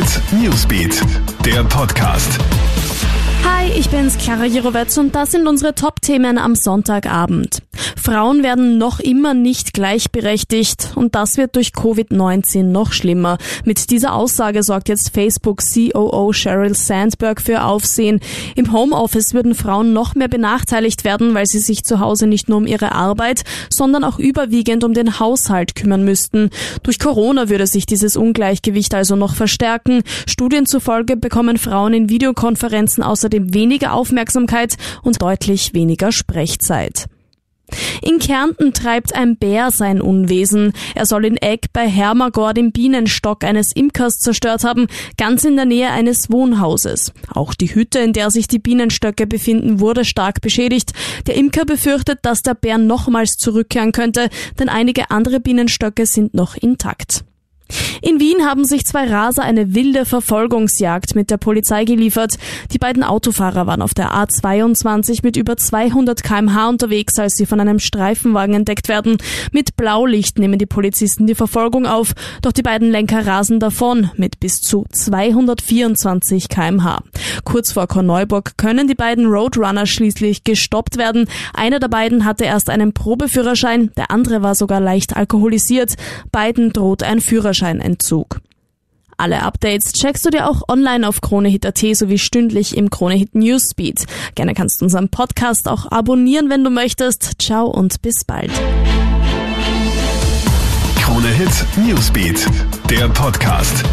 Hit Newsbeat, der Podcast. Hi, ich bin's, Clara Jirovetz und das sind unsere Top-Themen am Sonntagabend. Frauen werden noch immer nicht gleichberechtigt und das wird durch Covid-19 noch schlimmer. Mit dieser Aussage sorgt jetzt Facebook COO Sheryl Sandberg für Aufsehen. Im Homeoffice würden Frauen noch mehr benachteiligt werden, weil sie sich zu Hause nicht nur um ihre Arbeit, sondern auch überwiegend um den Haushalt kümmern müssten. Durch Corona würde sich dieses Ungleichgewicht also noch verstärken. Studien zufolge bekommen Frauen in Videokonferenzen außerdem weniger Aufmerksamkeit und deutlich weniger Sprechzeit. In Kärnten treibt ein Bär sein Unwesen. Er soll in Egg bei Hermagor den Bienenstock eines Imkers zerstört haben, ganz in der Nähe eines Wohnhauses. Auch die Hütte, in der sich die Bienenstöcke befinden, wurde stark beschädigt. Der Imker befürchtet, dass der Bär nochmals zurückkehren könnte, denn einige andere Bienenstöcke sind noch intakt. In Wien haben sich zwei Raser eine wilde Verfolgungsjagd mit der Polizei geliefert. Die beiden Autofahrer waren auf der A22 mit über 200 kmh unterwegs, als sie von einem Streifenwagen entdeckt werden. Mit Blaulicht nehmen die Polizisten die Verfolgung auf, doch die beiden Lenker rasen davon mit bis zu 224 kmh. Kurz vor Korneuburg können die beiden Roadrunner schließlich gestoppt werden. Einer der beiden hatte erst einen Probeführerschein, der andere war sogar leicht alkoholisiert. Beiden droht ein Führerschein Führerscheinentzug. Alle Updates checkst du dir auch online auf KroneHit.at sowie stündlich im KroneHit Newsbeat. Gerne kannst du unseren Podcast auch abonnieren, wenn du möchtest. Ciao und bis bald. KroneHit Newsbeat, der Podcast.